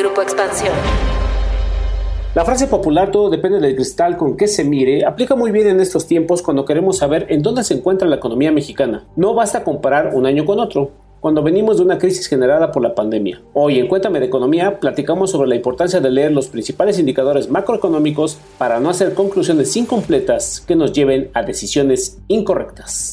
Grupo Expansión. La frase popular todo depende del cristal con que se mire aplica muy bien en estos tiempos cuando queremos saber en dónde se encuentra la economía mexicana. No basta comparar un año con otro cuando venimos de una crisis generada por la pandemia. Hoy en Cuéntame de Economía platicamos sobre la importancia de leer los principales indicadores macroeconómicos para no hacer conclusiones incompletas que nos lleven a decisiones incorrectas.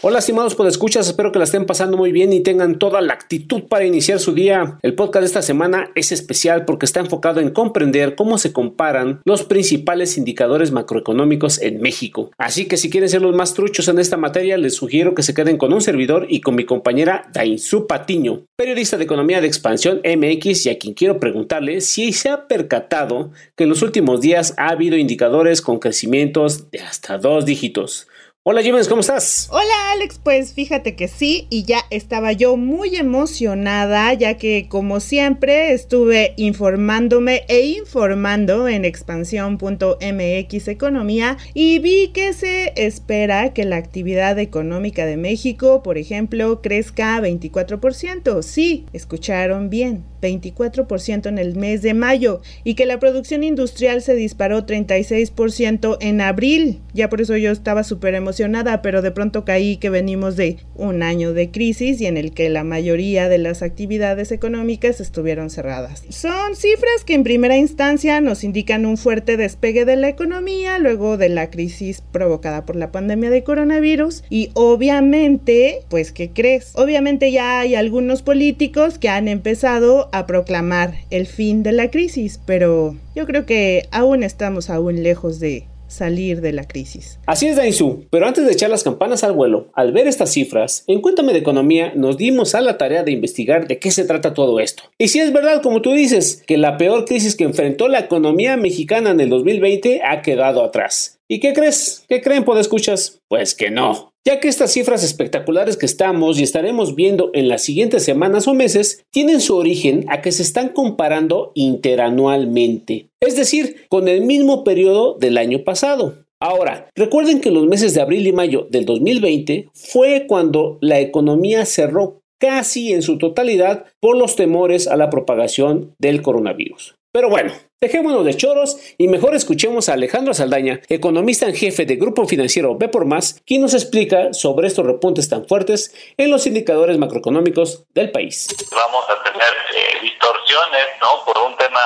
Hola estimados escuchas, espero que la estén pasando muy bien y tengan toda la actitud para iniciar su día. El podcast de esta semana es especial porque está enfocado en comprender cómo se comparan los principales indicadores macroeconómicos en México. Así que si quieren ser los más truchos en esta materia, les sugiero que se queden con un servidor y con mi compañera Dainzú Patiño, periodista de economía de expansión MX y a quien quiero preguntarle si se ha percatado que en los últimos días ha habido indicadores con crecimientos de hasta dos dígitos. Hola Jiménez, ¿cómo estás? Hola Alex, pues fíjate que sí, y ya estaba yo muy emocionada, ya que como siempre estuve informándome e informando en expansión.mx Economía y vi que se espera que la actividad económica de México, por ejemplo, crezca 24%. Sí, escucharon bien, 24% en el mes de mayo y que la producción industrial se disparó 36% en abril. Ya por eso yo estaba súper emocionada pero de pronto caí que venimos de un año de crisis y en el que la mayoría de las actividades económicas estuvieron cerradas. Son cifras que en primera instancia nos indican un fuerte despegue de la economía luego de la crisis provocada por la pandemia de coronavirus y obviamente, pues ¿qué crees? Obviamente ya hay algunos políticos que han empezado a proclamar el fin de la crisis, pero yo creo que aún estamos aún lejos de salir de la crisis. Así es, Dainzú, pero antes de echar las campanas al vuelo, al ver estas cifras, en Cuéntame de Economía nos dimos a la tarea de investigar de qué se trata todo esto. Y si es verdad, como tú dices, que la peor crisis que enfrentó la economía mexicana en el 2020 ha quedado atrás. ¿Y qué crees? ¿Qué creen, por escuchas? Pues que no ya que estas cifras espectaculares que estamos y estaremos viendo en las siguientes semanas o meses tienen su origen a que se están comparando interanualmente, es decir, con el mismo periodo del año pasado. Ahora, recuerden que los meses de abril y mayo del 2020 fue cuando la economía cerró casi en su totalidad por los temores a la propagación del coronavirus. Pero bueno, dejémonos de choros y mejor escuchemos a Alejandro Saldaña, economista en jefe de Grupo Financiero B por Más, quien nos explica sobre estos repuntes tan fuertes en los indicadores macroeconómicos del país. Vamos a tener eh, distorsiones, ¿no? Por un tema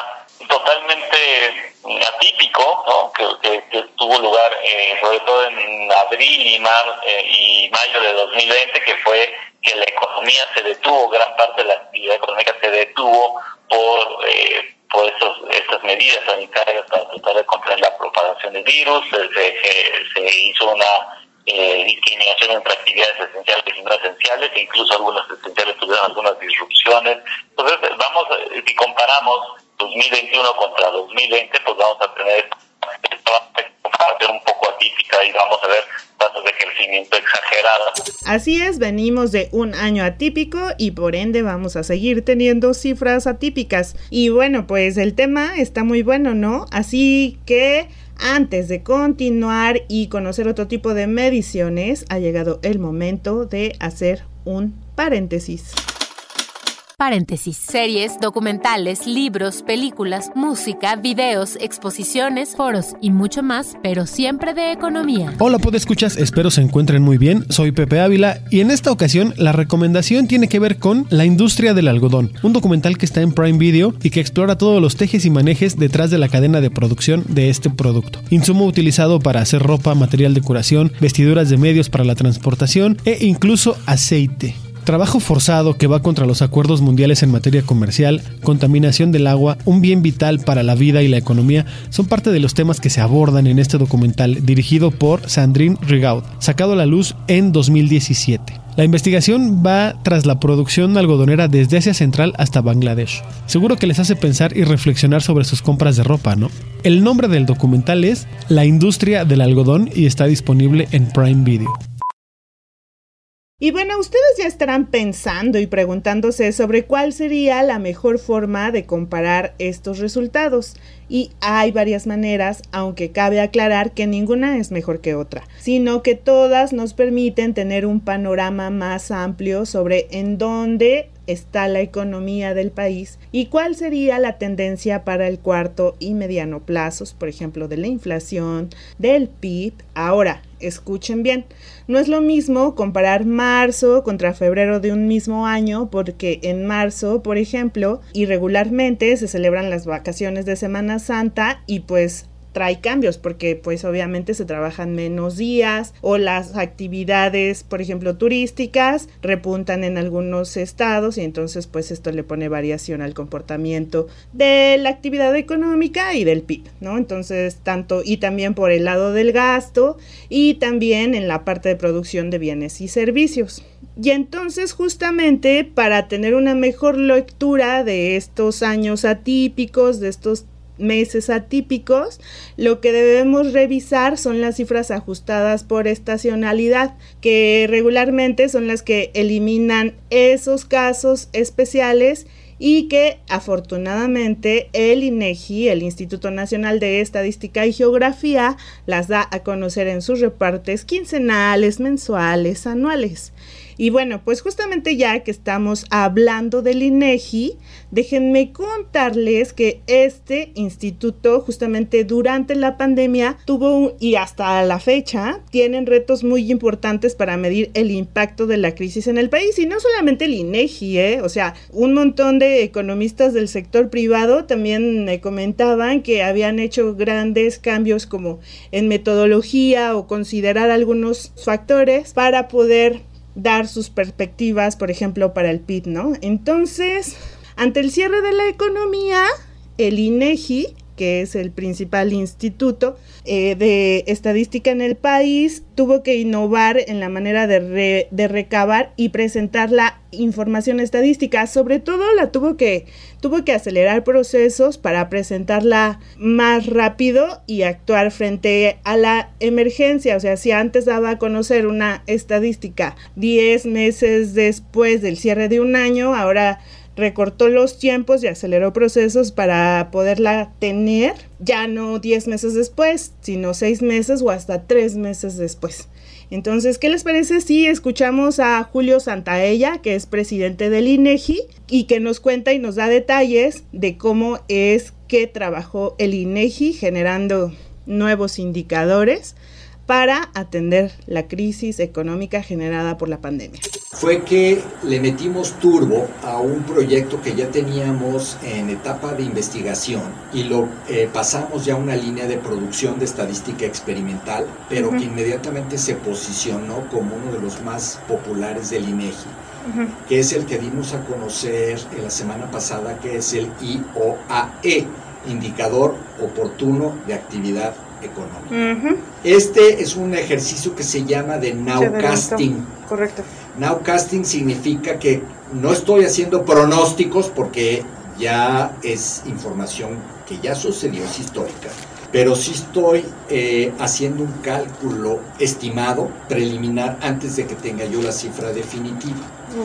totalmente atípico, ¿no? Que, tuvo lugar eh, sobre todo en abril y, mar, eh, y mayo de 2020, que fue que la economía se detuvo, gran parte de la actividad económica se detuvo por eh, por estos, estas medidas sanitarias para tratar de contener la propagación del virus. Se, se hizo una eh, discriminación entre actividades esenciales y no esenciales, e incluso algunas esenciales tuvieron algunas disrupciones. Entonces, vamos, si comparamos 2021 contra 2020, pues vamos a tener esta un poco atípica y vamos a ver exagerado. Así es, venimos de un año atípico y por ende vamos a seguir teniendo cifras atípicas. Y bueno, pues el tema está muy bueno, ¿no? Así que antes de continuar y conocer otro tipo de mediciones, ha llegado el momento de hacer un paréntesis. Paréntesis. Series, documentales, libros, películas, música, videos, exposiciones, foros y mucho más, pero siempre de economía. Hola, escuchas, espero se encuentren muy bien. Soy Pepe Ávila y en esta ocasión la recomendación tiene que ver con La industria del algodón, un documental que está en Prime Video y que explora todos los tejes y manejes detrás de la cadena de producción de este producto. Insumo utilizado para hacer ropa, material de curación, vestiduras de medios para la transportación e incluso aceite. Trabajo forzado que va contra los acuerdos mundiales en materia comercial, contaminación del agua, un bien vital para la vida y la economía, son parte de los temas que se abordan en este documental dirigido por Sandrine Rigaud, sacado a la luz en 2017. La investigación va tras la producción algodonera desde Asia Central hasta Bangladesh. Seguro que les hace pensar y reflexionar sobre sus compras de ropa, ¿no? El nombre del documental es La industria del algodón y está disponible en Prime Video. Y bueno, ustedes ya estarán pensando y preguntándose sobre cuál sería la mejor forma de comparar estos resultados. Y hay varias maneras, aunque cabe aclarar que ninguna es mejor que otra, sino que todas nos permiten tener un panorama más amplio sobre en dónde está la economía del país y cuál sería la tendencia para el cuarto y mediano plazos, por ejemplo, de la inflación, del PIB. Ahora, escuchen bien, no es lo mismo comparar marzo contra febrero de un mismo año porque en marzo, por ejemplo, irregularmente se celebran las vacaciones de Semana Santa y pues trae cambios porque pues obviamente se trabajan menos días o las actividades por ejemplo turísticas repuntan en algunos estados y entonces pues esto le pone variación al comportamiento de la actividad económica y del PIB, ¿no? Entonces tanto y también por el lado del gasto y también en la parte de producción de bienes y servicios. Y entonces justamente para tener una mejor lectura de estos años atípicos, de estos meses atípicos, lo que debemos revisar son las cifras ajustadas por estacionalidad, que regularmente son las que eliminan esos casos especiales y que afortunadamente el INEGI, el Instituto Nacional de Estadística y Geografía, las da a conocer en sus repartes quincenales, mensuales, anuales. Y bueno, pues justamente ya que estamos hablando del INEGI, déjenme contarles que este instituto justamente durante la pandemia tuvo y hasta la fecha tienen retos muy importantes para medir el impacto de la crisis en el país y no solamente el INEGI, ¿eh? o sea, un montón de economistas del sector privado también me comentaban que habían hecho grandes cambios como en metodología o considerar algunos factores para poder dar sus perspectivas, por ejemplo, para el PIB, ¿no? Entonces, ante el cierre de la economía, el INEGI que es el principal instituto eh, de estadística en el país, tuvo que innovar en la manera de, de, recabar y presentar la información estadística. Sobre todo la tuvo que, tuvo que acelerar procesos para presentarla más rápido y actuar frente a la emergencia. O sea, si antes daba a conocer una estadística 10 meses después del cierre de un año, ahora recortó los tiempos y aceleró procesos para poderla tener ya no 10 meses después, sino 6 meses o hasta 3 meses después. Entonces, ¿qué les parece si escuchamos a Julio Santaella, que es presidente del INEGI, y que nos cuenta y nos da detalles de cómo es que trabajó el INEGI generando nuevos indicadores para atender la crisis económica generada por la pandemia? Fue que le metimos turbo a un proyecto que ya teníamos en etapa de investigación y lo eh, pasamos ya a una línea de producción de estadística experimental, pero que inmediatamente se posicionó como uno de los más populares del INEGI. que es el que dimos a conocer en la semana pasada, que es el IOAE, Indicador Oportuno de Actividad económica. Este es un ejercicio que se llama de nowcasting. Correcto. Nowcasting significa que no estoy haciendo pronósticos porque ya es información que ya sucedió, es histórica, pero sí estoy eh, haciendo un cálculo estimado, preliminar, antes de que tenga yo la cifra definitiva.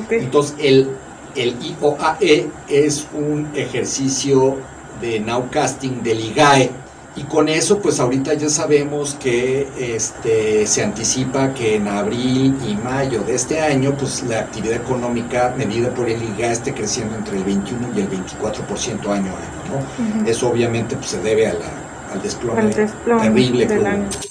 Entonces, el, el IOAE es un ejercicio de nowcasting del IGAE, y con eso, pues ahorita ya sabemos que este, se anticipa que en abril y mayo de este año, pues la actividad económica medida por el IGA esté creciendo entre el 21 y el 24% año a año, ¿no? Eso obviamente pues, se debe a la, al desplome, terrible.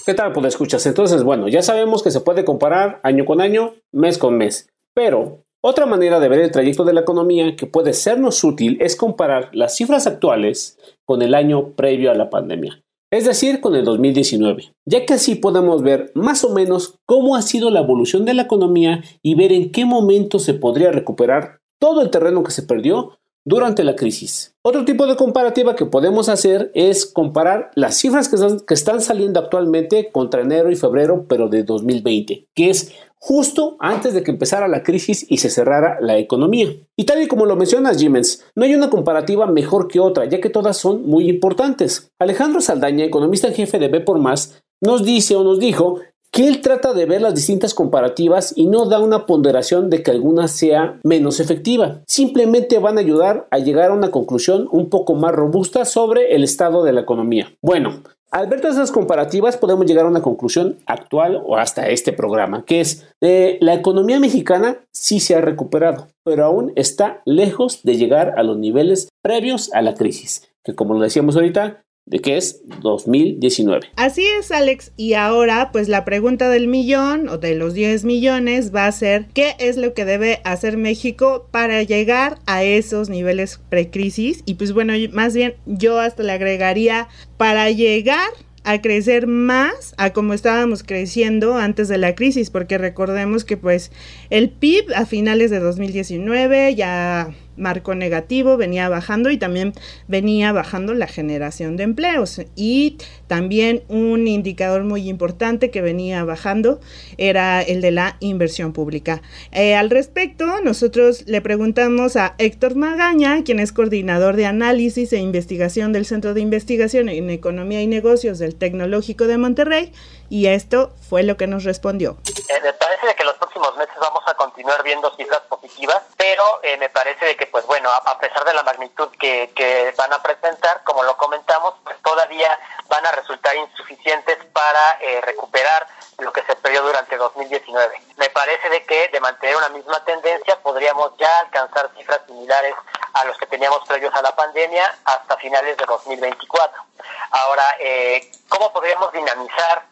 ¿Qué tal? Pues escuchas. Entonces, bueno, ya sabemos que se puede comparar año con año, mes con mes, pero otra manera de ver el trayecto de la economía que puede sernos útil es comparar las cifras actuales con el año previo a la pandemia, es decir, con el 2019, ya que así podemos ver más o menos cómo ha sido la evolución de la economía y ver en qué momento se podría recuperar todo el terreno que se perdió durante la crisis. Otro tipo de comparativa que podemos hacer es comparar las cifras que están, saliendo actualmente contra enero y febrero, pero de 2020, que es justo antes de que empezara la crisis y se cerrara la economía. Y tal y como lo mencionas, Jimens, no hay una comparativa mejor que otra, ya que todas son muy importantes. Alejandro Saldaña, economista en jefe de B por Más, nos dice o nos dijo que él trata de ver las distintas comparativas y no da una ponderación de que alguna sea menos efectiva. Simplemente van a ayudar a llegar a una conclusión un poco más robusta sobre el estado de la economía. Bueno, al ver todas esas comparativas podemos llegar a una conclusión actual o hasta este programa, que es eh, la economía mexicana sí se ha recuperado, pero aún está lejos de llegar a los niveles previos a la crisis, que como lo decíamos ahorita, de que es 2019. Así es, Alex. Y ahora, pues la pregunta del millón o de los 10 millones va a ser, ¿qué es lo que debe hacer México para llegar a esos niveles precrisis? Y pues bueno, más bien yo hasta le agregaría, para llegar a crecer más a como estábamos creciendo antes de la crisis, porque recordemos que pues el PIB a finales de 2019 ya marco negativo, venía bajando y también venía bajando la generación de empleos. Y también un indicador muy importante que venía bajando era el de la inversión pública. Eh, al respecto, nosotros le preguntamos a Héctor Magaña, quien es coordinador de análisis e investigación del Centro de Investigación en Economía y Negocios del Tecnológico de Monterrey, y esto fue lo que nos respondió. Eh, me parece que los próximos meses vamos a continuar viendo cifras positivas, pero eh, me parece de que, pues bueno, a, pesar de la magnitud que, que, van a presentar, como lo comentamos, pues todavía van a resultar insuficientes para eh, recuperar lo que se perdió durante 2019. Me parece de que de mantener una misma tendencia podríamos ya alcanzar cifras similares a los que teníamos previos a la pandemia hasta finales de 2024. Ahora, eh, ¿cómo podríamos dinamizar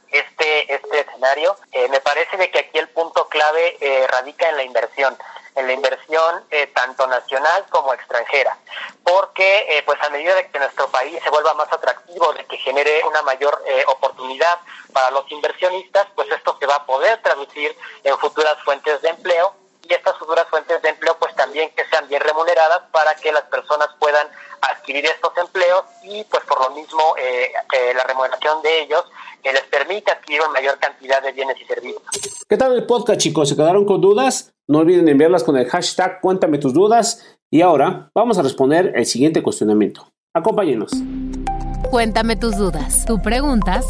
este, escenario? Eh, me parece de que aquí el punto clave eh, radica en la inversión en la inversión eh, tanto nacional como extranjera, porque eh, pues a medida de que nuestro país se vuelva más atractivo, de que genere una mayor eh, oportunidad para los inversionistas, pues esto se va a poder traducir en futuras fuentes de empleo y estas futuras fuentes de empleo pues también que sean bien remuneradas para que las personas puedan adquirir estos empleos y pues por lo mismo la remuneración de ellos les permite adquirir una mayor cantidad de bienes y servicios. ¿Qué tal el podcast chicos? ¿Se quedaron con dudas? No olviden enviarlas con el hashtag Cuéntame tus dudas. Y ahora vamos a responder el siguiente cuestionamiento. Acompáñenos. Cuéntame tus dudas. Tú preguntas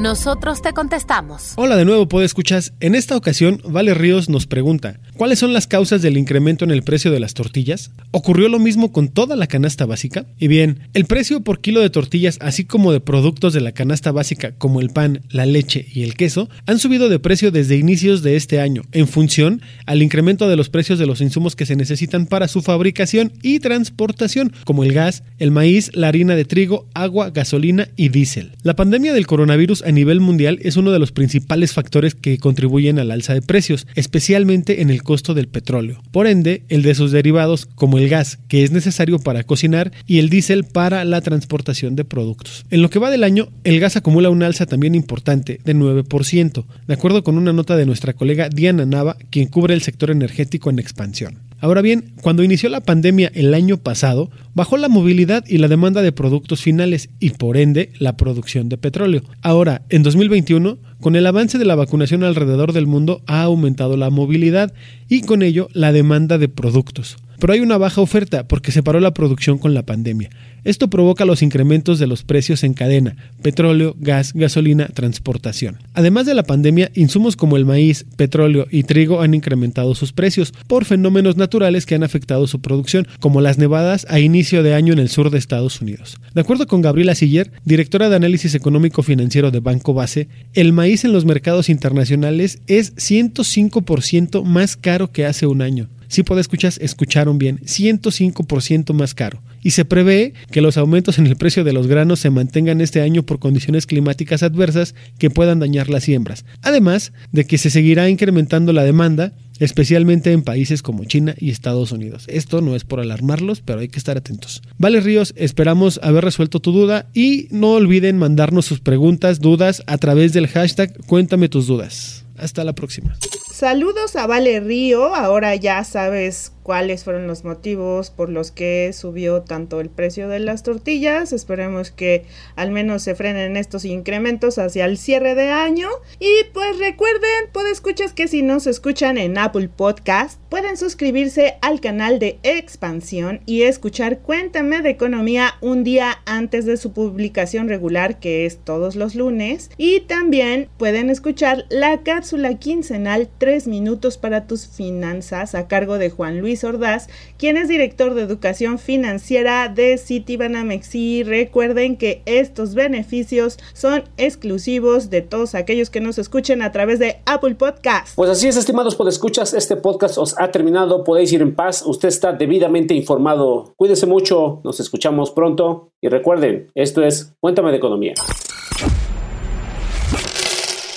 nosotros te contestamos. Hola de nuevo, escuchas. En esta ocasión, Vale Ríos nos pregunta, ¿cuáles son las causas del incremento en el precio de las tortillas? ¿Ocurrió lo mismo con toda la canasta básica? Y bien, el precio por kilo de tortillas, así como de productos de la canasta básica como el pan, la leche y el queso, han subido de precio desde inicios de este año, en función al incremento de los precios de los insumos que se necesitan para su fabricación y transportación, como el gas, el maíz, la harina de trigo, agua, gasolina y diésel. La pandemia del coronavirus a nivel mundial es uno de los principales factores que contribuyen al alza de precios, especialmente en el costo del petróleo. Por ende, el de sus derivados, como el gas, que es necesario para cocinar, y el diésel para la transportación de productos. En lo que va del año, el gas acumula un alza también importante, de 9%, de acuerdo con una nota de nuestra colega Diana Nava, quien cubre el sector energético en expansión. Ahora bien, cuando inició la pandemia el año pasado, bajó la movilidad y la demanda de productos finales y por ende la producción de petróleo. Ahora, en 2021, con el avance de la vacunación alrededor del mundo ha aumentado la movilidad y con ello la demanda de productos. Pero hay una baja oferta porque se paró la producción con la pandemia. Esto provoca los incrementos de los precios en cadena, petróleo, gas, gasolina, transportación. Además de la pandemia, insumos como el maíz, petróleo y trigo han incrementado sus precios por fenómenos naturales que han afectado su producción, como las nevadas a inicio de año en el sur de Estados Unidos. De acuerdo con Gabriela Siller, directora de análisis económico financiero de Banco Base, el maíz en los mercados internacionales es 105% más caro que hace un año. Si puede escuchar, escucharon bien, 105% más caro. Y se prevé que los aumentos en el precio de los granos se mantengan este año por condiciones climáticas adversas que puedan dañar las siembras. Además de que se seguirá incrementando la demanda, especialmente en países como China y Estados Unidos. Esto no es por alarmarlos, pero hay que estar atentos. Vale Ríos, esperamos haber resuelto tu duda y no olviden mandarnos sus preguntas, dudas a través del hashtag Cuéntame tus dudas. Hasta la próxima. Saludos a Vale Río, ahora ya sabes cuáles fueron los motivos por los que subió tanto el precio de las tortillas. Esperemos que al menos se frenen estos incrementos hacia el cierre de año. Y pues recuerden, pueden escuchas que si nos escuchan en Apple Podcast, pueden suscribirse al canal de Expansión y escuchar Cuéntame de Economía un día antes de su publicación regular, que es todos los lunes. Y también pueden escuchar la cápsula quincenal 3 minutos para tus finanzas a cargo de Juan Luis Luis Ordaz, quien es director de educación financiera de Citibanamex. Y recuerden que estos beneficios son exclusivos de todos aquellos que nos escuchen a través de Apple Podcast. Pues así es, estimados podescuchas, este podcast os ha terminado. Podéis ir en paz. Usted está debidamente informado. Cuídese mucho. Nos escuchamos pronto. Y recuerden, esto es Cuéntame de Economía.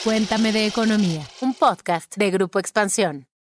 Cuéntame de Economía, un podcast de Grupo Expansión.